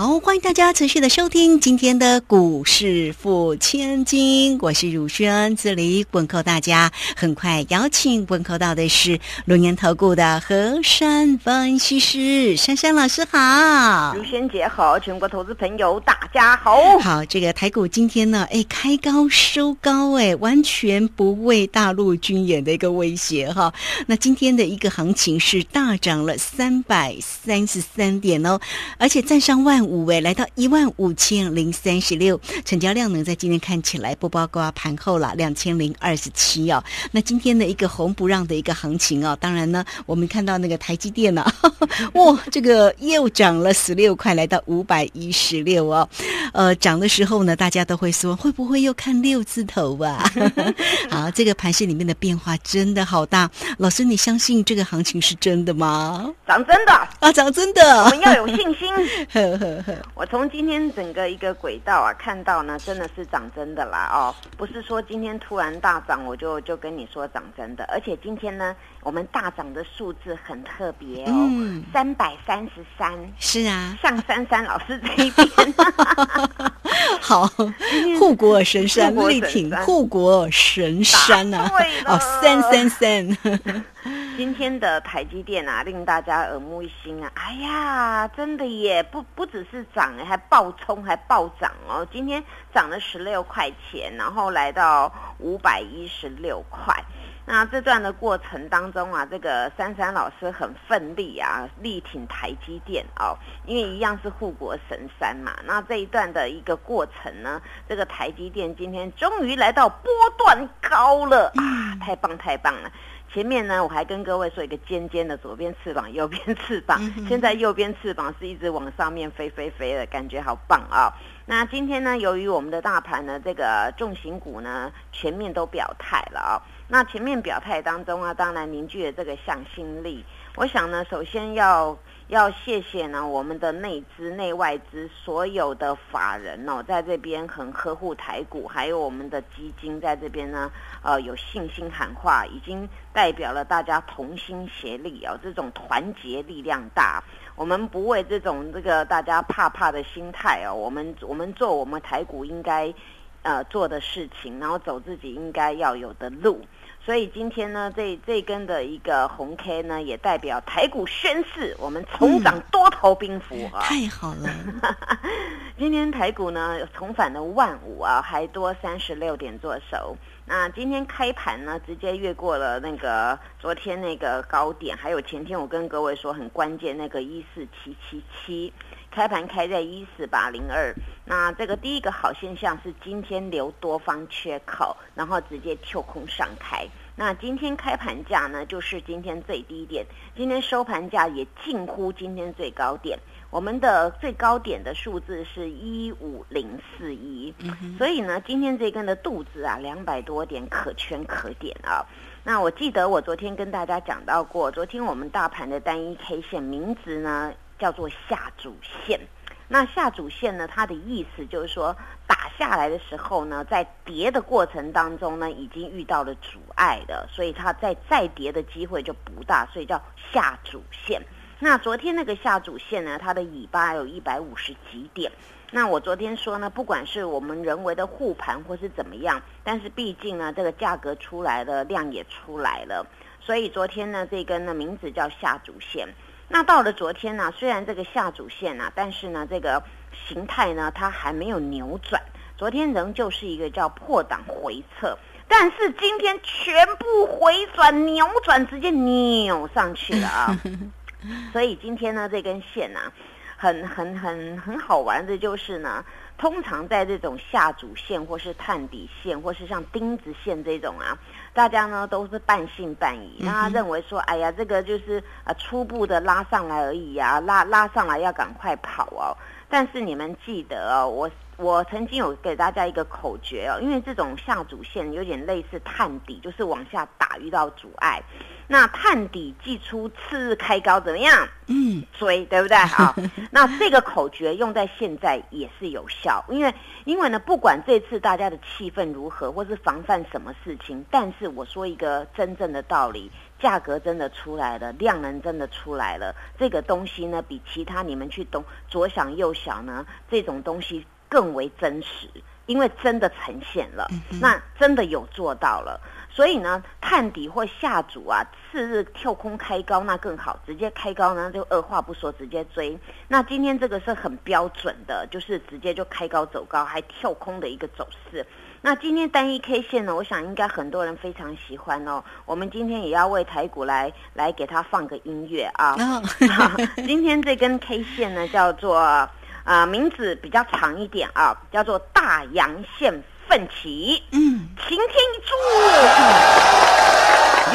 好，欢迎大家持续的收听今天的股市付千金，我是汝轩，这里问候大家。很快邀请问候到的是龙岩投顾的何山分析师珊珊老师，好，汝轩姐好，全国投资朋友大家好。好，这个台股今天呢，哎，开高收高，哎，完全不畏大陆军演的一个威胁哈。那今天的一个行情是大涨了三百三十三点哦，而且站上万。五位来到一万五千零三十六，成交量呢在今天看起来不包括盘后了两千零二十七哦。那今天的一个红不让的一个行情哦，当然呢，我们看到那个台积电呢，哇，这个又涨了十六块，来到五百一十六哦。呃，涨的时候呢，大家都会说会不会又看六字头啊？好，这个盘市里面的变化真的好大。老师，你相信这个行情是真的吗？涨真的啊，涨真的，我们要有信心。我从今天整个一个轨道啊，看到呢，真的是涨真的啦哦，不是说今天突然大涨，我就就跟你说涨真的，而且今天呢，我们大涨的数字很特别哦，三百三十三，是啊，向珊珊老师这一边，好，护国神山力挺护国神山呐，哦，三三三。今天的台积电啊，令大家耳目一新啊！哎呀，真的耶，不不只是涨还暴冲，还暴涨哦！今天涨了十六块钱，然后来到五百一十六块。那这段的过程当中啊，这个珊珊老师很奋力啊，力挺台积电哦，因为一样是护国神山嘛。那这一段的一个过程呢，这个台积电今天终于来到波段高了啊！太棒太棒了！前面呢，我还跟各位说一个尖尖的左边翅膀，右边翅膀。现在右边翅膀是一直往上面飞飞飞的感觉，好棒啊！那今天呢，由于我们的大盘呢，这个重型股呢，全面都表态了啊。那前面表态当中啊，当然凝聚了这个向心力。我想呢，首先要。要谢谢呢，我们的内资、内外资所有的法人哦，在这边很呵护台股，还有我们的基金在这边呢，呃，有信心喊话，已经代表了大家同心协力哦，这种团结力量大。我们不为这种这个大家怕怕的心态哦，我们我们做我们台股应该呃做的事情，然后走自己应该要有的路。所以今天呢，这这根的一个红 K 呢，也代表台股宣誓，我们重掌多头兵符啊！太好了，今天台股呢重返了万五啊，还多三十六点做手。那今天开盘呢，直接越过了那个昨天那个高点，还有前天我跟各位说很关键那个一四七七七。开盘开在一四八零二，那这个第一个好现象是今天留多方缺口，然后直接跳空上开。那今天开盘价呢，就是今天最低点，今天收盘价也近乎今天最高点。我们的最高点的数字是一五零四一，所以呢，今天这根的肚子啊，两百多点可圈可点啊。那我记得我昨天跟大家讲到过，昨天我们大盘的单一 K 线名字呢。叫做下主线，那下主线呢？它的意思就是说，打下来的时候呢，在跌的过程当中呢，已经遇到了阻碍的，所以它在再跌的机会就不大，所以叫下主线。那昨天那个下主线呢，它的尾巴有一百五十几点。那我昨天说呢，不管是我们人为的护盘或是怎么样，但是毕竟呢，这个价格出来了，量也出来了，所以昨天呢，这根的名字叫下主线。那到了昨天呢，虽然这个下主线啊，但是呢，这个形态呢，它还没有扭转。昨天仍旧是一个叫破档回撤，但是今天全部回转扭转，直接扭上去了啊！所以今天呢，这根线啊，很很很很好玩的，就是呢。通常在这种下主线或是探底线，或是像钉子线这种啊，大家呢都是半信半疑，那他认为说，哎呀，这个就是呃初步的拉上来而已啊，拉拉上来要赶快跑哦。但是你们记得哦，我我曾经有给大家一个口诀哦，因为这种下主线有点类似探底，就是往下打遇到阻碍。那探底寄出，次日开高怎么样？嗯，追，对不对？好，那这个口诀用在现在也是有效，因为因为呢，不管这次大家的气氛如何，或是防范什么事情，但是我说一个真正的道理，价格真的出来了，量能真的出来了，这个东西呢，比其他你们去懂左想右想呢，这种东西更为真实，因为真的呈现了，那真的有做到了。所以呢，探底或下主啊，次日跳空开高那更好，直接开高呢就二话不说直接追。那今天这个是很标准的，就是直接就开高走高，还跳空的一个走势。那今天单一 K 线呢，我想应该很多人非常喜欢哦。我们今天也要为台股来来给它放个音乐啊。今天这根 K 线呢，叫做啊名字比较长一点啊，叫做大阳线。奋起，嗯，晴天一柱，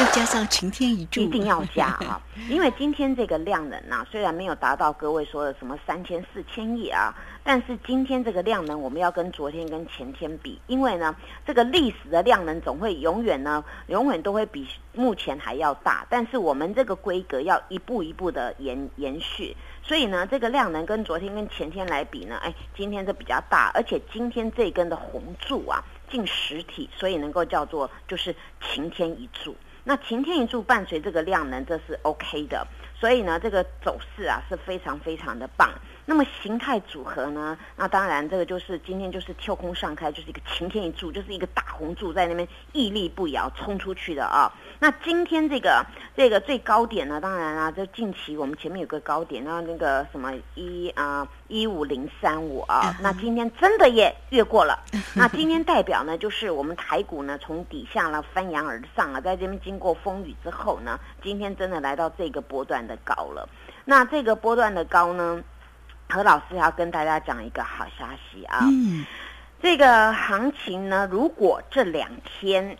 又加上擎天一柱，一定要加啊！因为今天这个量能啊，虽然没有达到各位说的什么三千四千亿啊，但是今天这个量能我们要跟昨天跟前天比，因为呢，这个历史的量能总会永远呢，永远都会比目前还要大，但是我们这个规格要一步一步的延延续。所以呢，这个量能跟昨天跟前天来比呢，哎，今天这比较大，而且今天这根的红柱啊，近实体，所以能够叫做就是晴天一柱。那晴天一柱伴随这个量能，这是 OK 的。所以呢，这个走势啊是非常非常的棒。那么形态组合呢？那当然，这个就是今天就是跳空上开，就是一个晴天一柱，就是一个大红柱在那边屹立不摇冲出去的啊。那今天这个这个最高点呢？当然啊，就近期我们前面有个高点，然后那个什么一啊一五零三五啊，那今天真的也越过了。那今天代表呢，就是我们台股呢从底下呢翻扬而上啊，在这边经过风雨之后呢，今天真的来到这个波段的高了。那这个波段的高呢？何老师要跟大家讲一个好消息啊！嗯，这个行情呢，如果这两天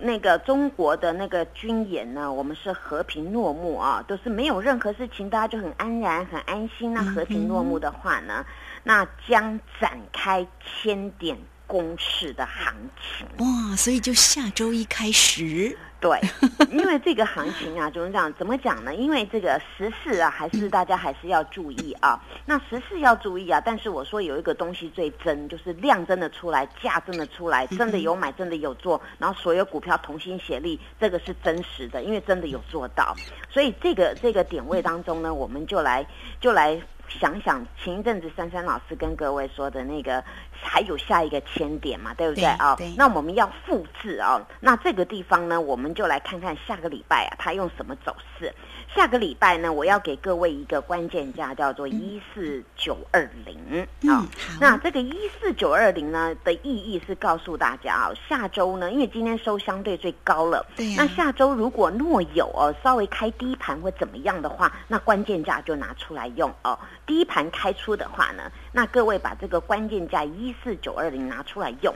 那个中国的那个军演呢，我们是和平落幕啊，都是没有任何事情，大家就很安然、很安心。那和平落幕的话呢，那将展开千点攻势的行情。哇，所以就下周一开始。对，因为这个行情啊，就是这样，怎么讲呢？因为这个时事啊，还是大家还是要注意啊。那时事要注意啊，但是我说有一个东西最真，就是量真的出来，价真的出来，真的有买，真的有做，然后所有股票同心协力，这个是真实的，因为真的有做到。所以这个这个点位当中呢，我们就来就来。想想前一阵子珊珊老师跟各位说的那个，还有下一个千点嘛，对不对啊？那我们要复制哦，那这个地方呢，我们就来看看下个礼拜啊，它用什么走势。下个礼拜呢，我要给各位一个关键价，叫做一四九二零啊。那这个一四九二零呢的意义是告诉大家啊，下周呢，因为今天收相对最高了，对。那下周如果若有哦稍微开低盘或怎么样的话，那关键价就拿出来用哦。低盘开出的话呢，那各位把这个关键价一四九二零拿出来用。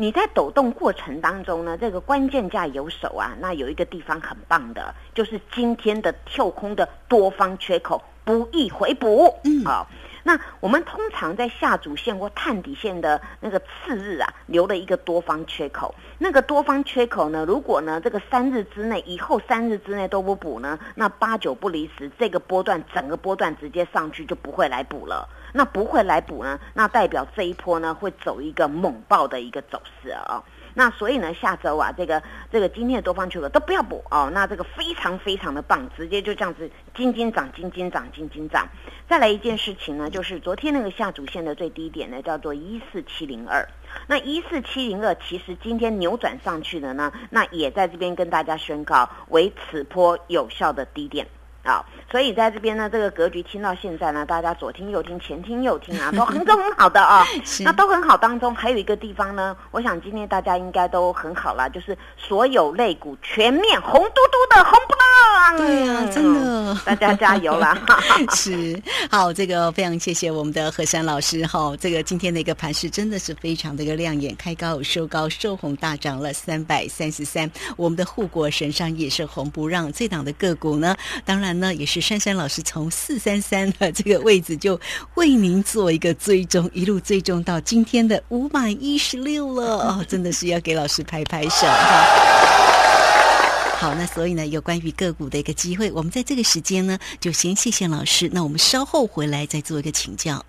你在抖动过程当中呢，这个关键价有手啊，那有一个地方很棒的，就是今天的跳空的多方缺口不易回补。嗯，好，那我们通常在下主线或探底线的那个次日啊，留了一个多方缺口。那个多方缺口呢，如果呢这个三日之内，以后三日之内都不补呢，那八九不离十，这个波段整个波段直接上去就不会来补了。那不会来补呢？那代表这一波呢会走一个猛爆的一个走势啊。那所以呢，下周啊，这个这个今天的多方缺口都不要补哦。那这个非常非常的棒，直接就这样子金金涨，金金涨，金金涨。再来一件事情呢，就是昨天那个下主线的最低点呢，叫做一四七零二。那一四七零二其实今天扭转上去的呢，那也在这边跟大家宣告为此波有效的低点。啊，所以在这边呢，这个格局听到现在呢，大家左听右听，前听右听啊，都很都 很好的啊。那都很好当中，还有一个地方呢，我想今天大家应该都很好啦，就是所有类股全面红嘟嘟的红不浪。对呀，真的，大家加油啦！是好，这个非常谢谢我们的何山老师哈。这个今天的一个盘势真的是非常的一个亮眼，开高收高，收红大涨了三百三十三。我们的护国神山也是红不让，这档的个股呢，当然。呢，也是珊珊老师从四三三的这个位置就为您做一个追踪，一路追踪到今天的五百一十六了哦，真的是要给老师拍拍手哈。好，那所以呢，有关于个股的一个机会，我们在这个时间呢，就先谢谢老师。那我们稍后回来再做一个请教。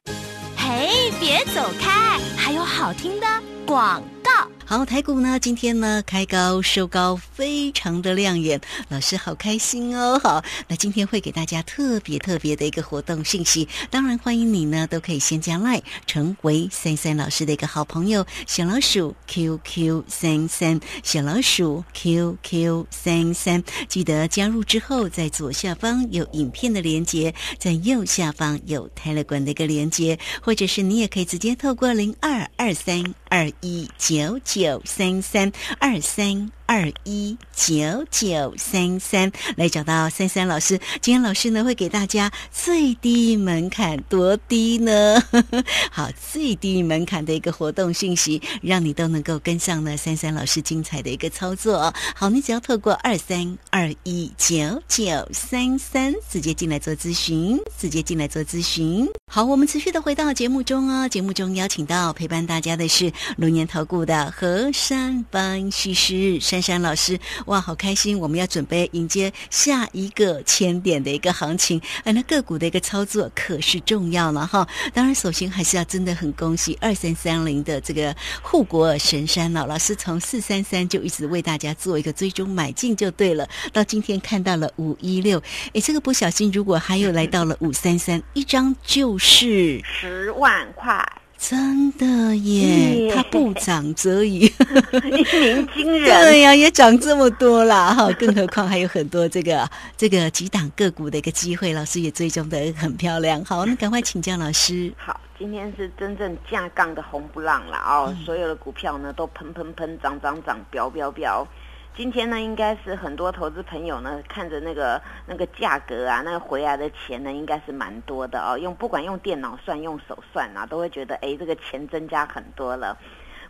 嘿，别走开，还有好听的广告。好，台股呢，今天呢开高收高，非常的亮眼，老师好开心哦。好，那今天会给大家特别特别的一个活动信息，当然欢迎你呢都可以先加 line 成为三三老师的一个好朋友，小老鼠 QQ 三三，小老鼠 QQ 三三，记得加入之后，在左下方有影片的连接，在右下方有 Telegram 的一个连接，或者是你也可以直接透过零二二三二一九九。三三二三二一九九三三来找到三三老师。今天老师呢会给大家最低门槛多低呢？好，最低门槛的一个活动信息，让你都能够跟上呢三三老师精彩的一个操作。好，你只要透过二三二一九九三三直接进来做咨询，直接进来做咨询。好，我们持续的回到节目中哦。节目中邀请到陪伴大家的是龙年投顾的和。山班西施珊老师，哇，好开心！我们要准备迎接下一个千点的一个行情，哎那个股的一个操作可是重要了哈。当然，首先还是要真的很恭喜二三三零的这个护国神山了。老师从四三三就一直为大家做一个追踪买进就对了，到今天看到了五一六，哎，这个不小心如果还有来到了五三三，一张就是十万块。真的耶，它不涨则已，一鸣惊人。对呀，也涨这么多啦哈，更何况还有很多这个这个几档个股的一个机会，老师也追踪的很漂亮。好，那赶快请教老师。好，今天是真正架杠的红不浪了哦，所有的股票呢都喷喷喷涨涨涨，飙飙飙。今天呢，应该是很多投资朋友呢看着那个那个价格啊，那个回来的钱呢，应该是蛮多的哦。用不管用电脑算，用手算啊，都会觉得哎，这个钱增加很多了。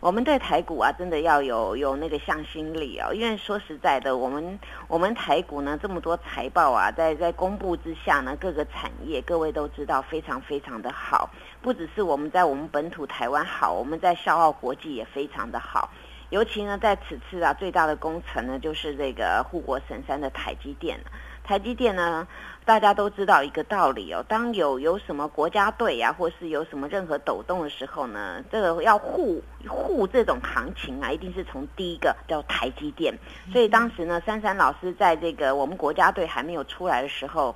我们对台股啊，真的要有有那个向心力哦。因为说实在的，我们我们台股呢这么多财报啊，在在公布之下呢，各个产业各位都知道非常非常的好，不只是我们在我们本土台湾好，我们在笑傲国际也非常的好。尤其呢，在此次啊，最大的工程呢，就是这个护国神山的台积电。台积电呢，大家都知道一个道理哦，当有有什么国家队呀，或是有什么任何抖动的时候呢，这个要护护这种行情啊，一定是从第一个叫台积电。所以当时呢，珊珊老师在这个我们国家队还没有出来的时候。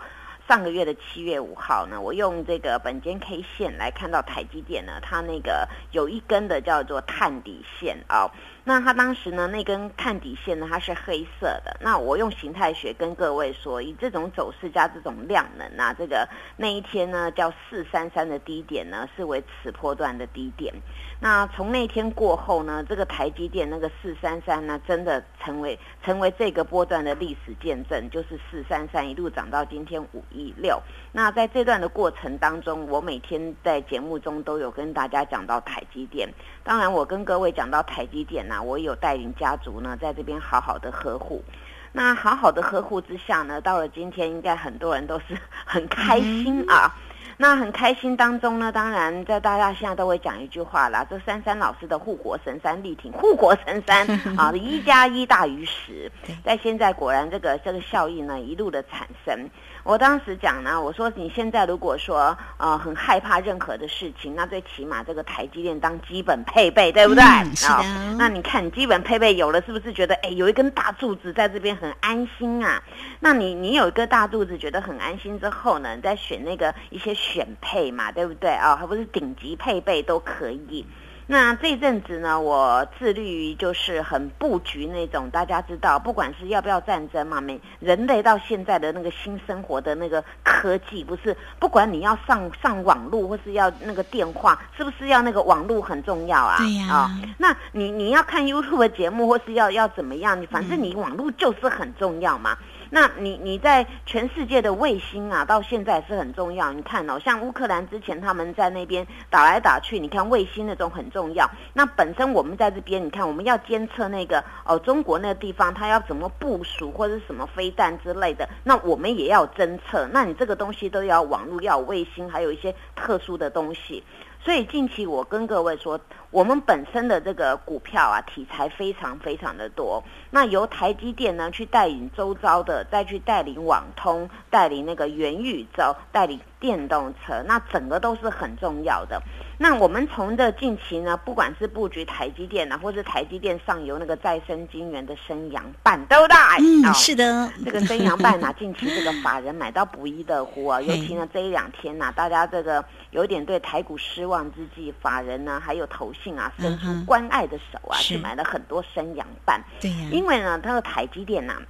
上个月的七月五号呢，我用这个本间 K 线来看到台积电呢，它那个有一根的叫做探底线啊。那它当时呢，那根探底线呢，它是黑色的。那我用形态学跟各位说，以这种走势加这种量能啊，这个那一天呢，叫四三三的低点呢，是为此波段的低点。那从那天过后呢，这个台积电那个四三三呢，真的成为成为这个波段的历史见证，就是四三三一路涨到今天五一六。那在这段的过程当中，我每天在节目中都有跟大家讲到台积电。当然，我跟各位讲到台积电呢，我有带领家族呢在这边好好的呵护。那好好的呵护之下呢，到了今天，应该很多人都是很开心啊。那很开心当中呢，当然在大家现在都会讲一句话啦，这珊珊老师的护国神山力挺护国神山 啊，一加一大于十，在现在果然这个这个效应呢一路的产生。我当时讲呢，我说你现在如果说呃很害怕任何的事情，那最起码这个台积电当基本配备，对不对？是的。那你看基本配备有了，是不是觉得哎有一根大柱子在这边很安心啊？那你你有一个大柱子觉得很安心之后呢，你再选那个一些选配嘛，对不对啊？还不是顶级配备都可以。那这阵子呢，我致力于就是很布局那种，大家知道，不管是要不要战争嘛，每人类到现在的那个新生活的那个科技，不是不管你要上上网络或是要那个电话，是不是要那个网络很重要啊？对呀。啊，那你你要看 YouTube 的节目或是要要怎么样，你反正你网络就是很重要嘛。那你你在全世界的卫星啊，到现在是很重要。你看哦，像乌克兰之前他们在那边打来打去，你看卫星那种很重要。那本身我们在这边，你看我们要监测那个哦，中国那个地方它要怎么部署或者什么飞弹之类的，那我们也要侦测。那你这个东西都要网络，要有卫星，还有一些特殊的东西。所以近期我跟各位说，我们本身的这个股票啊，题材非常非常的多。那由台积电呢去带领周遭的，再去带领网通，带领那个元宇宙，带领电动车，那整个都是很重要的。那我们从这近期呢，不管是布局台积电啊，或是台积电上游那个再生晶圆的升阳半，对不对？嗯，是的，这个升阳半呢，近期这个法人买到不亦乐乎啊，尤其呢这一两天呐，大家这个有点对台股失望之际，法人呢还有投信啊，伸出关爱的手啊，去买了很多生阳半。对呀，因为呢，它的台积电呐，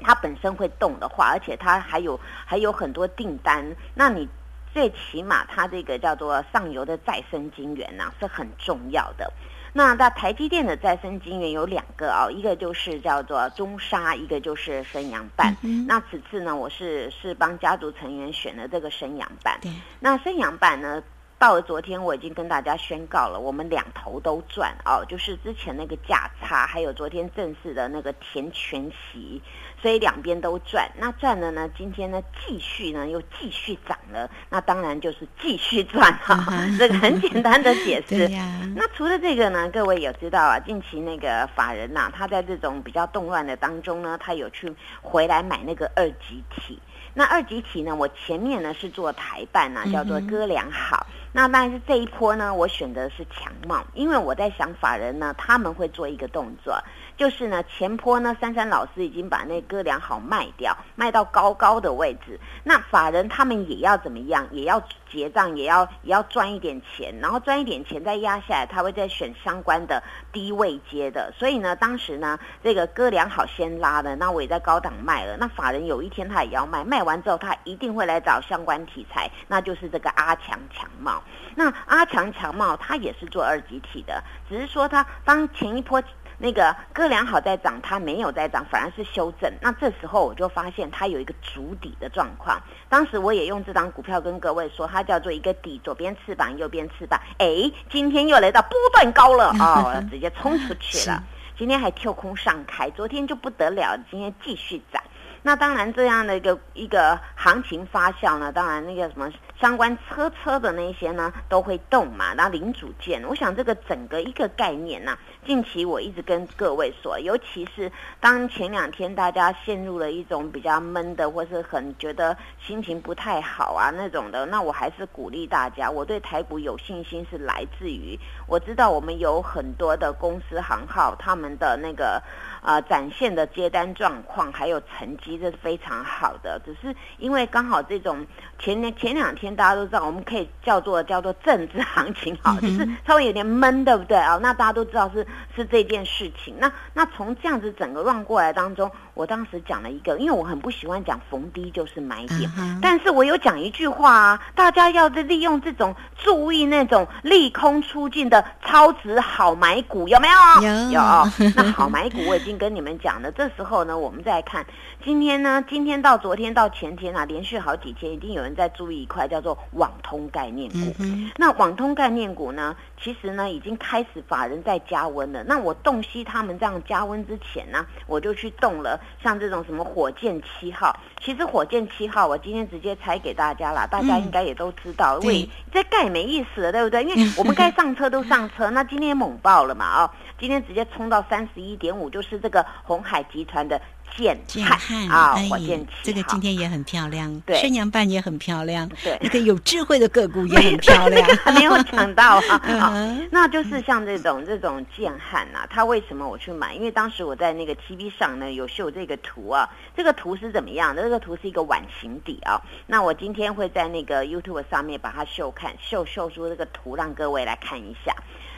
它本身会动的话，而且它还有还有很多订单，那你。最起码，它这个叫做上游的再生晶圆呐，是很重要的。那那台积电的再生晶圆有两个啊，一个就是叫做中沙，一个就是升阳半。那此次呢，我是是帮家族成员选了这个升阳半。那升阳半呢，到了昨天我已经跟大家宣告了，我们两头都赚哦，就是之前那个价差，还有昨天正式的那个填全息。所以两边都赚，那赚了呢？今天呢，继续呢又继续涨了，那当然就是继续赚哈。这个很简单的解释。那除了这个呢，各位有知道啊？近期那个法人呐，他在这种比较动乱的当中呢，他有去回来买那个二级体。那二级体呢，我前面呢是做台办呐，叫做哥良好。那当然是这一波呢，我选择是强茂，因为我在想法人呢，他们会做一个动作。就是呢，前坡呢，珊珊老师已经把那哥俩好卖掉，卖到高高的位置。那法人他们也要怎么样？也要结账，也要也要赚一点钱，然后赚一点钱再压下来，他会再选相关的低位接的。所以呢，当时呢，这个哥俩好先拉的，那我也在高档卖了。那法人有一天他也要卖，卖完之后他一定会来找相关题材，那就是这个阿强强茂。那阿强强茂他也是做二级体的，只是说他当前一波。那个哥良好在涨，它没有在涨，反而是修正。那这时候我就发现它有一个足底的状况。当时我也用这张股票跟各位说，它叫做一个底，左边翅膀，右边翅膀。哎，今天又来到波段高了 哦，直接冲出去了。今天还跳空上开，昨天就不得了，今天继续涨。那当然这样的一个一个行情发酵呢，当然那个什么。相关车车的那些呢都会动嘛，然后零组件，我想这个整个一个概念呢，近期我一直跟各位说，尤其是当前两天大家陷入了一种比较闷的，或是很觉得心情不太好啊那种的，那我还是鼓励大家，我对台股有信心是来自于我知道我们有很多的公司行号，他们的那个。啊，展现的接单状况还有成绩，这是非常好的。只是因为刚好这种前年前两天大家都知道，我们可以叫做叫做政治行情，好，就是稍微有点闷，对不对啊？那大家都知道是是这件事情。那那从这样子整个乱过来当中，我当时讲了一个，因为我很不喜欢讲逢低就是买点，但是我有讲一句话啊，大家要利用这种注意那种利空出尽的超值好买股，有没有？有有。那好买股我已经。跟你们讲了，这时候呢，我们再看今天呢，今天到昨天到前天啊，连续好几天，一定有人在注意一块叫做网通概念股。那网通概念股呢，其实呢，已经开始法人在加温了。那我洞悉他们这样加温之前呢，我就去动了，像这种什么火箭七号。其实火箭七号，我今天直接拆给大家了，大家应该也都知道，喂，这盖没意思了，对不对？因为 我们该上车都上车，那今天猛爆了嘛，啊。今天直接冲到三十一点五，就是这个红海集团的建汉啊，火箭七这个今天也很漂亮，对，升阳半也很漂亮，对，那个有智慧的个股也很漂亮，还没有抢到啊，那就是像这种这种剑汉呐，它为什么我去买？因为当时我在那个 TV 上呢有秀这个图啊，这个图是怎么样的？这个图是一个碗形底啊，那我今天会在那个 YouTube 上面把它秀看，秀秀出这个图，让各位来看一下。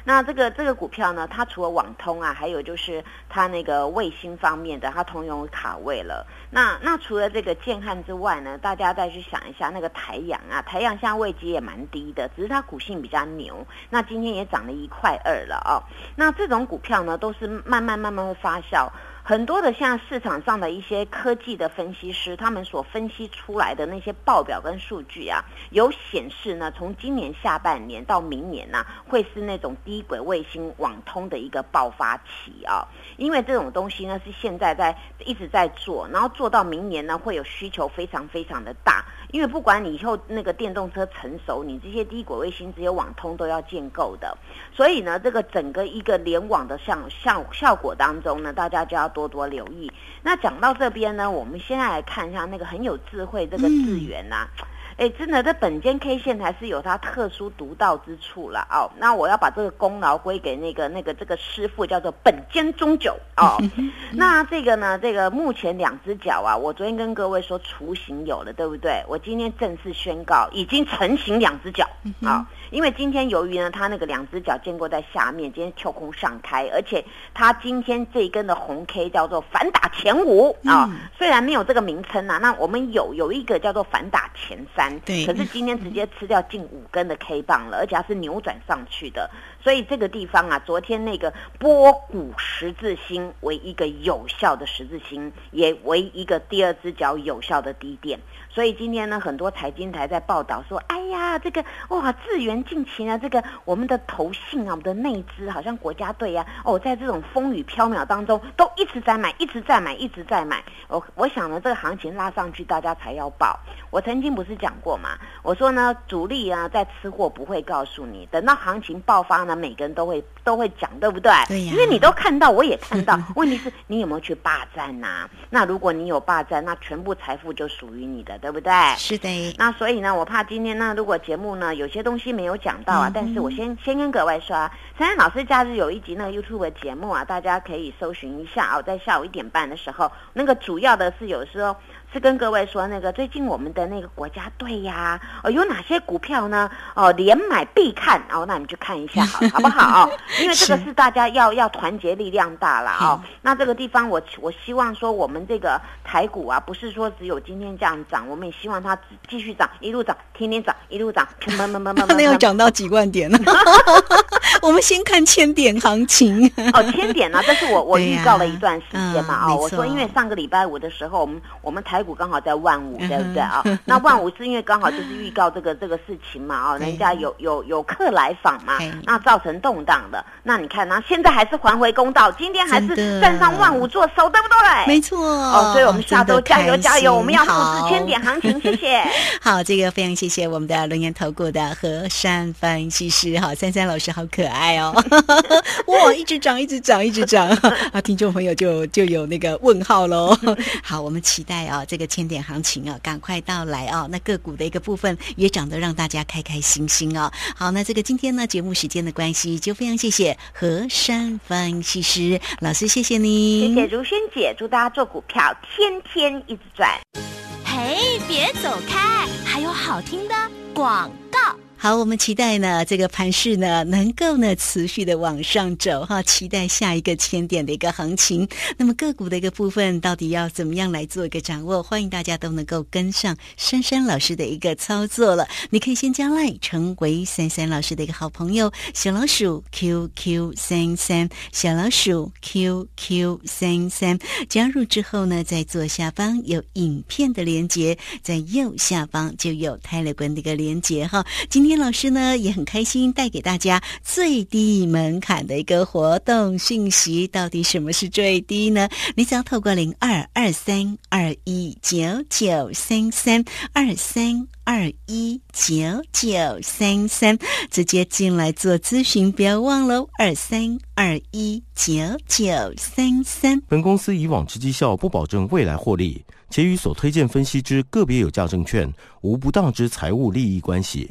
那这个这个股票呢，它除了网通啊，还有就是它那个卫星方面的，它通用卡位了。那那除了这个建汉之外呢，大家再去想一下那个台阳啊，台阳现在位阶也蛮低的，只是它股性比较牛。那今天也涨了一块二了哦。那这种股票呢，都是慢慢慢慢会发酵。很多的像市场上的一些科技的分析师，他们所分析出来的那些报表跟数据啊，有显示呢，从今年下半年到明年呢，会是那种低轨卫星网通的一个爆发期啊。因为这种东西呢，是现在在一直在做，然后做到明年呢，会有需求非常非常的大。因为不管你以后那个电动车成熟，你这些低轨卫星、只有网通都要建构的，所以呢，这个整个一个联网的效效效果当中呢，大家就要多多留意。那讲到这边呢，我们现在来看一下那个很有智慧这个智源呐。哎，真的，这本间 K 线还是有它特殊独到之处了哦。那我要把这个功劳归给那个那个这个师傅，叫做本间中九哦。那这个呢，这个目前两只脚啊，我昨天跟各位说雏形有了，对不对？我今天正式宣告，已经成型两只脚啊。因为今天由于呢，它那个两只脚建构在下面，今天跳空上开，而且它今天这一根的红 K 叫做反打前五啊。虽然没有这个名称啊，那我们有有一个叫做反打前三。对，可是今天直接吃掉近五根的 K 棒了，而且它是扭转上去的，所以这个地方啊，昨天那个波谷十字星为一个有效的十字星，也为一个第二只脚有效的低点。所以今天呢，很多财经台在报道说，哎呀，这个哇，智源近期呢，这个我们的投信啊，我们的内资好像国家队呀，哦，在这种风雨飘渺当中，都一直在买，一直在买，一直在买。我我想呢，这个行情拉上去，大家才要报。我曾经不是讲过嘛，我说呢，主力啊在吃货不会告诉你，等到行情爆发呢，每个人都会都会讲，对不对？对呀。因为你都看到，我也看到。问题是你有没有去霸占呐？那如果你有霸占，那全部财富就属于你的。对不对？是的。那所以呢，我怕今天呢，如果节目呢有些东西没有讲到啊，但是我先先跟各位说啊，珊珊老师假日有一集那个 YouTube 的节目啊，大家可以搜寻一下啊，在下午一点半的时候，那个主要的是有时候。是跟各位说，那个最近我们的那个国家队呀，哦，有哪些股票呢？哦，连买必看哦，那你去看一下，好，好不好？因为这个是大家要要团结力量大了哦。那这个地方，我我希望说，我们这个台股啊，不是说只有今天这样涨，我们也希望它继续涨，一路涨，天天涨，一路涨，砰砰砰砰砰，那，要涨到几万点呢？我们先看千点行情哦，千点呢？但是我我预告了一段时间嘛哦，我说因为上个礼拜五的时候，我们我们台台股刚好在万五，对不对啊？那万五是因为刚好就是预告这个这个事情嘛，啊，人家有有有客来访嘛，那造成动荡的。那你看，那现在还是还回公道，今天还是站上万五做手，对不对？没错。哦，所以我们下周加油加油，我们要复制千点行情，谢谢。好，这个非常谢谢我们的龙岩投顾的和山分析师，好，三三老师好可爱哦，哇，一直涨，一直涨，一直涨 啊！听众朋友就就有那个问号喽。好，我们期待啊。这个千点行情啊，赶快到来哦！那个股的一个部分也涨得让大家开开心心哦。好，那这个今天呢，节目时间的关系，就非常谢谢何山分析师老师，谢谢你，谢谢如萱姐，祝大家做股票天天一直赚。嘿，别走开，还有好听的广告。好，我们期待呢，这个盘势呢能够呢持续的往上走哈，期待下一个千点的一个行情。那么个股的一个部分，到底要怎么样来做一个掌握？欢迎大家都能够跟上珊珊老师的一个操作了。你可以先加来成为珊珊老师的一个好朋友，小老鼠 QQ 三三，小老鼠 QQ 三三，加入之后呢，在左下方有影片的连接，在右下方就有泰勒关的一个连接哈。今天。天老师呢也很开心，带给大家最低门槛的一个活动信息。到底什么是最低呢？你只要透过零二二三二一九九三三二三二一九九三三直接进来做咨询，不要忘了二三二一九九三三。本公司以往之绩效不保证未来获利，且与所推荐分析之个别有价证券无不当之财务利益关系。